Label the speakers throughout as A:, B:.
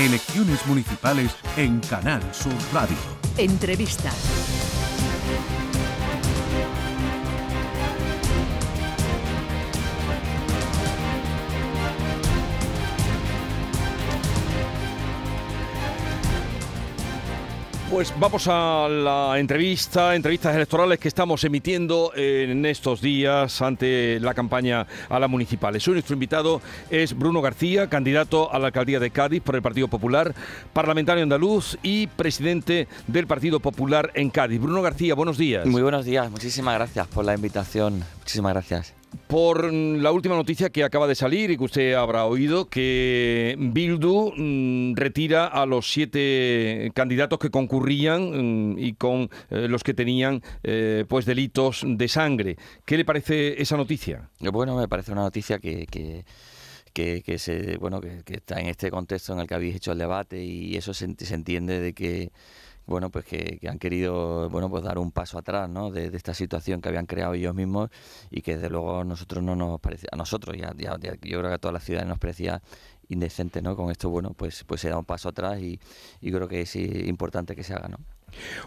A: Elecciones municipales en Canal Sur Radio.
B: Entrevista.
C: Pues vamos a la entrevista, entrevistas electorales que estamos emitiendo en estos días ante la campaña a las municipales. Nuestro invitado es Bruno García, candidato a la alcaldía de Cádiz por el Partido Popular, parlamentario andaluz y presidente del Partido Popular en Cádiz. Bruno García, buenos días.
D: Muy buenos días, muchísimas gracias por la invitación. Muchísimas gracias
C: por la última noticia que acaba de salir y que usted habrá oído, que Bildu mm, retira a los siete candidatos que concurrían mm, y con eh, los que tenían eh, pues delitos de sangre. ¿Qué le parece esa noticia?
D: Bueno, me parece una noticia que, que que, se bueno que, está en este contexto en el que habéis hecho el debate y eso se entiende de que bueno, pues que, han querido, bueno, pues dar un paso atrás, ¿no? De, esta situación que habían creado ellos mismos y que desde luego nosotros no nos parecía, a nosotros ya, ya, yo creo que a toda la ciudad nos parecía indecente, ¿no? Con esto, bueno, pues, pues se da un paso atrás y, y creo que es importante que se haga, ¿no?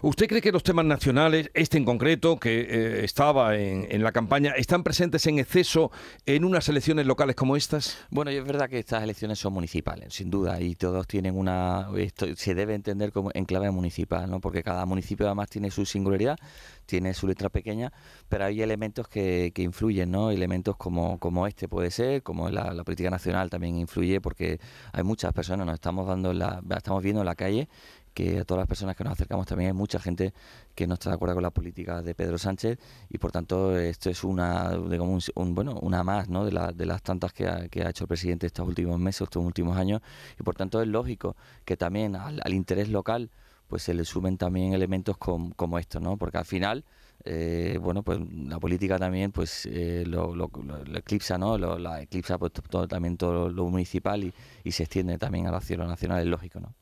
C: ¿Usted cree que los temas nacionales, este en concreto, que eh, estaba en, la campaña, están presentes en exceso en unas elecciones locales como estas?
D: Bueno, es verdad que estas elecciones son municipales, sin duda, y todos tienen una... Esto se debe entender como en clave municipal, ¿no? Porque cada municipio además tiene su singularidad, tiene su letra pequeña, pero hay elementos que, que influyen, ¿no? Elementos como, como este puede ser, como la, la política nacional también influye, porque hay muchas personas, nos estamos dando la, estamos viendo en la calle que a todas las personas que nos acercamos también hay mucha gente que no está de acuerdo con la política de Pedro Sánchez y por tanto esto es una un, bueno una más de, de las tantas que ha, que ha, hecho el presidente estos últimos meses estos últimos años y por tanto es lógico que también al, interés local pues se le sumen también elementos como estos no porque al final eh, bueno, pues la política también pues eh, lo, lo, eclipsa, ¿no? Lo, la eclipsa pues todo, también todo lo municipal y, se extiende también a la ciudad nacional, es lógico, ¿no?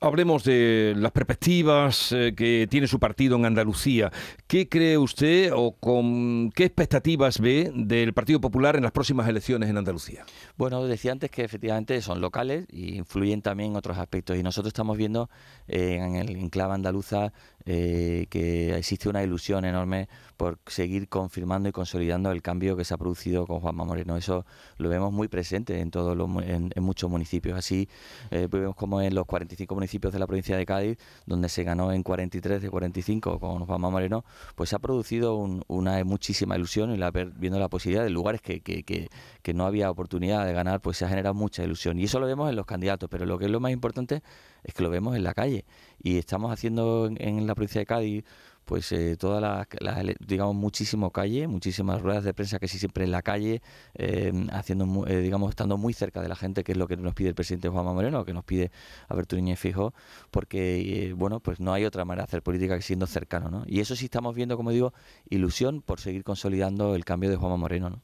C: Hablemos de las perspectivas eh, que tiene su partido en Andalucía. ¿Qué cree usted o con qué expectativas ve del Partido Popular en las próximas elecciones en Andalucía?
D: Bueno, decía antes que efectivamente son locales e influyen también otros aspectos. Y nosotros estamos viendo eh, en el enclave andaluza eh, que existe una ilusión enorme por seguir confirmando y consolidando el cambio que se ha producido con Juanma Moreno. Eso lo vemos muy presente en todos los, en, muchos municipios. Así vemos como en los 45 municipios de la provincia de Cádiz, donde se ganó en 43 de 45 con Juanma Moreno, pues ha producido una muchísima ilusión y la, viendo la posibilidad de lugares que, que, que, que, no había oportunidad de ganar, pues se ha generado mucha ilusión. Y eso lo vemos en los candidatos, pero lo que es lo más importante es que lo vemos en la calle. Y estamos haciendo en la provincia de Cádiz pues eh, todas las, digamos, muchísimo calle, muchísimas ruedas de prensa que sí siempre en la calle, eh, haciendo, eh, digamos, estando muy cerca de la gente, que es lo que nos pide el presidente Juanma Moreno, que nos pide Alberto Núñez Fijo, porque, bueno, pues no hay otra manera de hacer política que siendo cercano, ¿no? Y eso sí estamos viendo, como digo, ilusión por seguir consolidando el cambio de Juanma Moreno, ¿no?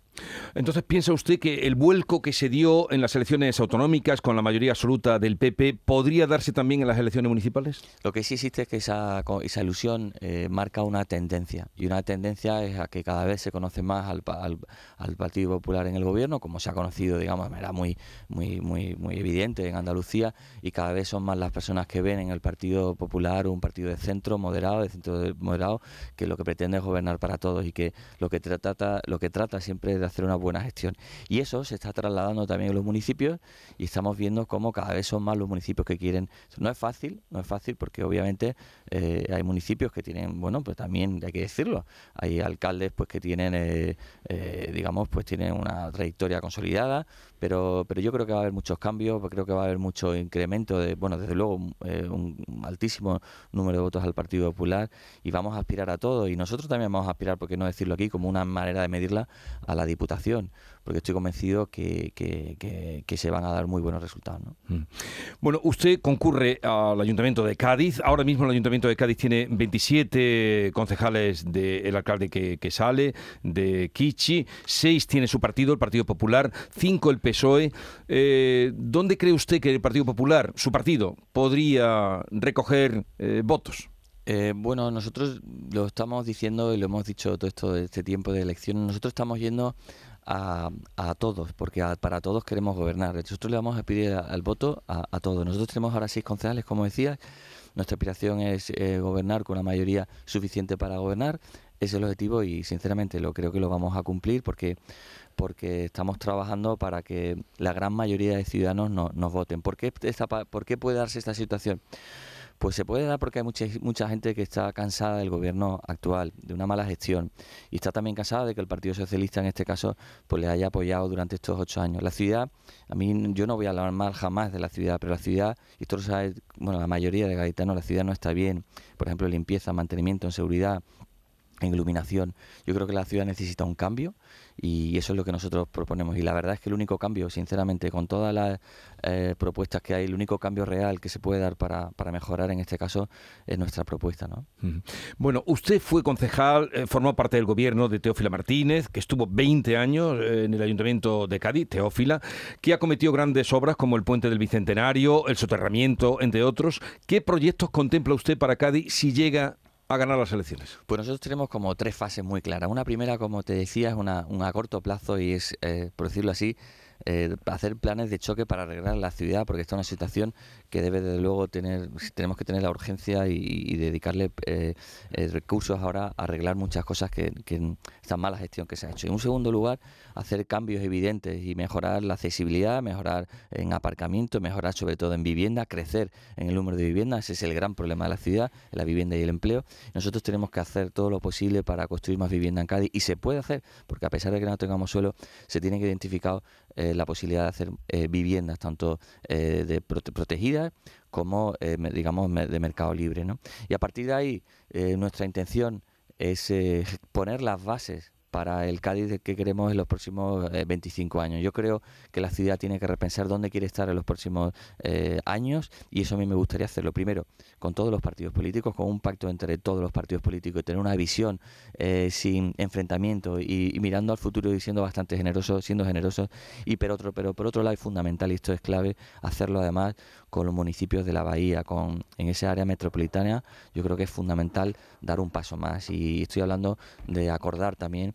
C: Entonces, ¿piensa usted que el vuelco que se dio en las elecciones autonómicas con la mayoría absoluta del PP podría darse también en las elecciones municipales?
D: Lo que sí existe es que esa, esa ilusión eh, marca una tendencia. Y una tendencia es a que cada vez se conoce más al, al, Partido Popular en el gobierno, como se ha conocido, digamos, de manera muy, muy, muy, muy evidente en Andalucía, y cada vez son más las personas que ven en el Partido Popular un partido de centro moderado, de centro moderado, que lo que pretende es gobernar para todos y que lo que trata, lo que trata siempre hacer una buena gestión. Y eso se está trasladando también en los municipios y estamos viendo cómo cada vez son más los municipios que quieren. No es fácil, no es fácil porque obviamente eh, hay municipios que tienen, bueno, pues también hay que decirlo, hay alcaldes pues que tienen, eh, eh, digamos, pues tienen una trayectoria consolidada, pero, pero yo creo que va a haber muchos cambios, creo que va a haber mucho incremento de, bueno, desde luego un altísimo número de votos al Partido Popular y vamos a aspirar a todo y nosotros también vamos a aspirar, por qué no decirlo aquí, como una manera de medirla a la Diputación, porque estoy convencido que, que, se van a dar muy buenos resultados.
C: Mm. Bueno, usted concurre al Ayuntamiento de Cádiz. Ahora mismo el Ayuntamiento de Cádiz tiene 27 concejales del alcalde que, sale, de Kichi, 6 tiene su partido, el Partido Popular, 5 el PSOE. Eh, ¿Dónde cree usted que el Partido Popular, su partido, podría recoger eh, votos?
D: Eh, bueno, nosotros lo estamos diciendo y lo hemos dicho todo esto de este tiempo de elecciones. Nosotros estamos yendo a, todos, porque para todos queremos gobernar. Nosotros le vamos a pedir al voto a, todos. Nosotros tenemos ahora seis concejales, como decía. Nuestra aspiración es eh, gobernar con una mayoría suficiente para gobernar. Ese es el objetivo y sinceramente lo creo que lo vamos a cumplir porque porque estamos trabajando para que la gran mayoría de ciudadanos no, nos voten. ¿Por qué, ¿Por qué puede darse esta situación? Pues se puede dar porque hay mucha, mucha gente que está cansada del gobierno actual, de una mala gestión, y está también cansada de que el Partido Socialista, en este caso, pues le haya apoyado durante estos ocho años. La ciudad, a mí yo no voy a hablar mal jamás de la ciudad, pero la ciudad, y esto lo sabe, bueno, la mayoría de gaditanos, la ciudad no está bien, por ejemplo, limpieza, mantenimiento, en seguridad, en iluminación. Yo creo que la ciudad necesita un cambio y eso es lo que nosotros proponemos. Y la verdad es que el único cambio, sinceramente, con todas las eh, propuestas que hay, el único cambio real que se puede dar para, para mejorar en este caso es nuestra propuesta. ¿no?
C: Bueno, usted fue concejal, eh, formó parte del gobierno de Teófila Martínez, que estuvo 20 años eh, en el Ayuntamiento de Cádiz, Teófila, que ha cometido grandes obras como el Puente del Bicentenario, el soterramiento, entre otros. ¿Qué proyectos contempla usted para Cádiz si llega a ganar las elecciones?
D: Pues nosotros tenemos como tres fases muy claras. Una primera, como te decía, es una, a corto plazo y es, eh, por decirlo así, eh, hacer planes de choque para arreglar la ciudad, porque está una situación que debe desde luego tener, tenemos que tener la urgencia y, dedicarle eh, eh, recursos ahora a arreglar muchas cosas que, que esta mala gestión que se ha hecho. En un segundo lugar, hacer cambios evidentes y mejorar la accesibilidad, mejorar en aparcamiento, mejorar sobre todo en vivienda, crecer en el número de viviendas, ese es el gran problema de la ciudad, la vivienda y el empleo. Nosotros tenemos que hacer todo lo posible para construir más vivienda en Cádiz y se puede hacer, porque a pesar de que no tengamos suelo, se tiene que identificar la posibilidad de hacer viviendas tanto de protegidas como, eh, digamos, de mercado libre. ¿no? Y a partir de ahí, eh, nuestra intención es eh, poner las bases para el Cádiz que queremos en los próximos 25 años. Yo creo que la ciudad tiene que repensar dónde quiere estar en los próximos años y eso a mí me gustaría hacerlo primero con todos los partidos políticos, con un pacto entre todos los partidos políticos y tener una visión sin enfrentamiento y, mirando al futuro y siendo bastante generosos, siendo generosos y pero otro, pero por otro lado es fundamental y esto es clave hacerlo además con los municipios de la bahía, con en esa área metropolitana, yo creo que es fundamental dar un paso más. Y estoy hablando de acordar también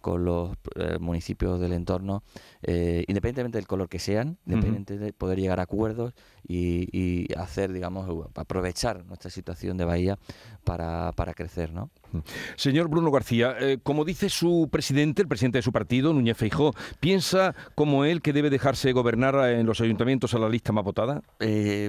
D: con los eh, municipios del entorno, eh, independientemente del color que sean, independientemente de poder llegar a acuerdos y, hacer, digamos, aprovechar nuestra situación de Bahía para, para crecer, ¿no?
C: Señor Bruno García, eh, como dice su presidente, el presidente de su partido, Núñez Feijó, ¿piensa como él que debe dejarse gobernar en los ayuntamientos a la lista más votada?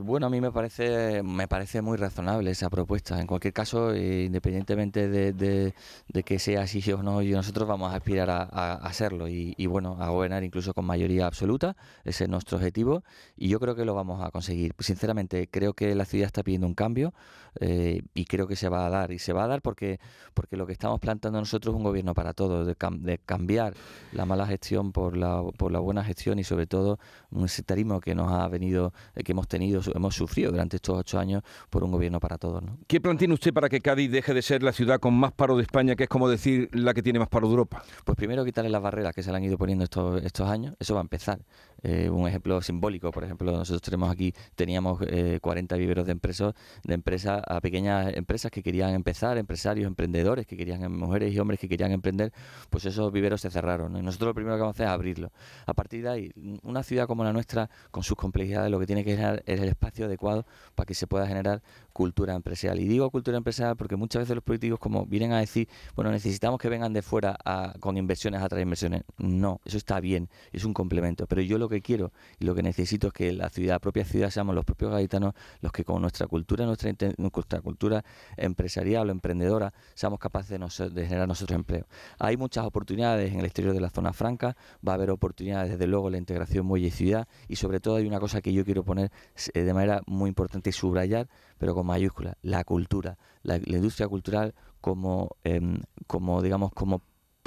D: bueno, a mí me parece, me parece muy razonable esa propuesta. En cualquier caso, independientemente de, de, que sea así o no, nosotros vamos a aspirar a, hacerlo y, bueno, a gobernar incluso con mayoría absoluta. Ese es nuestro objetivo y yo creo que lo vamos a conseguir. Sinceramente, creo que la ciudad está pidiendo un cambio eh, y creo que se va a dar. Y se va a dar porque, porque lo que estamos plantando nosotros es un gobierno para todos, de, cambiar la mala gestión por la, por la buena gestión y sobre todo un sectarismo que nos ha venido, eh, que hemos tenido, hemos sufrido durante estos ocho años por un gobierno para todos.
C: ¿Qué plan tiene usted para que Cádiz deje de ser la ciudad con más paro de España, que es como decir la que tiene más paro de Europa?
D: Pues primero quitarle las barreras que se le han ido poniendo estos, estos años, eso va a empezar. Eh, un ejemplo simbólico, por ejemplo, nosotros tenemos aquí, teníamos 40 viveros de empresas, de empresas a pequeñas empresas que querían empezar, empresarios, emprendedores que querían, mujeres y hombres que querían emprender, pues esos viveros se cerraron. Y nosotros lo primero que vamos a hacer es abrirlo. A partir de ahí, una ciudad como la nuestra, con sus complejidades, lo que tiene que generar es el espacio adecuado para que se pueda generar cultura empresarial. Y digo cultura empresarial porque muchas veces los políticos como vienen a decir, bueno, necesitamos que vengan de fuera con inversiones a traer inversiones. No, eso está bien, es un complemento. Pero yo que quiero y lo que necesito es que la ciudad, propia ciudad, seamos los propios gaditanos los que con nuestra cultura, nuestra, nuestra cultura empresarial o emprendedora, seamos capaces de, generar nosotros empleo. Hay muchas oportunidades en el exterior de la zona franca, va a haber oportunidades, desde luego, la integración muelle y ciudad, y sobre todo hay una cosa que yo quiero poner eh, de manera muy importante y subrayar, pero con mayúscula, la cultura, la, industria cultural como, em, como digamos, como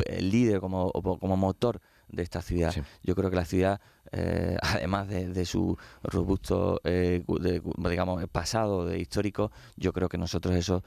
D: eh, líder, como, como motor de esta ciudad. Yo creo que la ciudad, eh, además de, su robusto, eh, digamos, pasado de histórico, yo creo que nosotros eso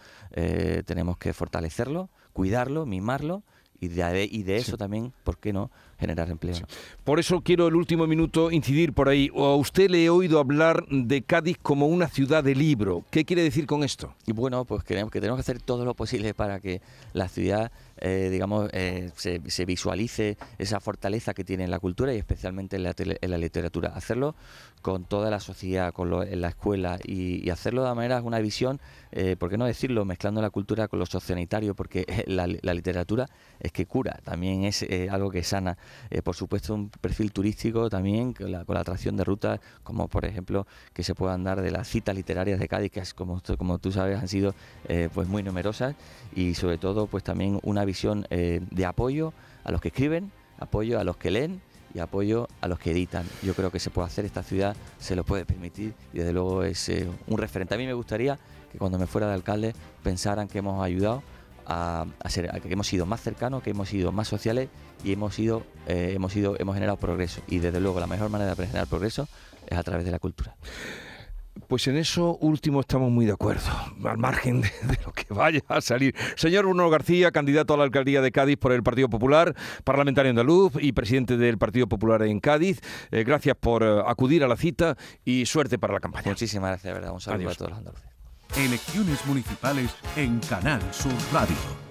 D: tenemos que fortalecerlo, cuidarlo, mimarlo y de, y de eso también, ¿por qué no?, generar empleo.
C: Por eso quiero el último minuto incidir por ahí. A usted le he oído hablar de Cádiz como una ciudad de libro. ¿Qué quiere decir con esto?
D: Y bueno, pues queremos que tenemos que hacer todo lo posible para que la ciudad eh, digamos, eh, se, visualice esa fortaleza que tiene en la cultura y especialmente en la, literatura. Hacerlo con toda la sociedad, con en la escuela y, hacerlo de manera, una visión, eh, ¿por qué no decirlo?, mezclando la cultura con lo sociosanitario, porque la, literatura es que cura, también es algo que sana. por supuesto, un perfil turístico también con la, atracción de rutas, como por ejemplo que se puedan dar de las citas literarias de Cádiz, que es, como, como tú sabes han sido pues muy numerosas y sobre todo pues también una visión eh, de apoyo a los que escriben, apoyo a los que leen y apoyo a los que editan. Yo creo que se puede hacer, esta ciudad se lo puede permitir y desde luego es eh, un referente. A mí me gustaría que cuando me fuera de alcalde pensaran que hemos ayudado a, ser, que hemos sido más cercanos, que hemos sido más sociales y hemos sido, eh, hemos sido, hemos generado progreso. Y desde luego la mejor manera de generar progreso es a través de la cultura.
C: Pues en eso último estamos muy de acuerdo, al margen de, lo que vaya a salir. Señor Bruno García, candidato a la alcaldía de Cádiz por el Partido Popular, parlamentario andaluz y presidente del Partido Popular en Cádiz, eh, gracias por eh, acudir a la cita y suerte para la campaña.
D: Muchísimas gracias, verdad. Un saludo a todos los andaluces.
A: Elecciones municipales en Canal Sur Radio.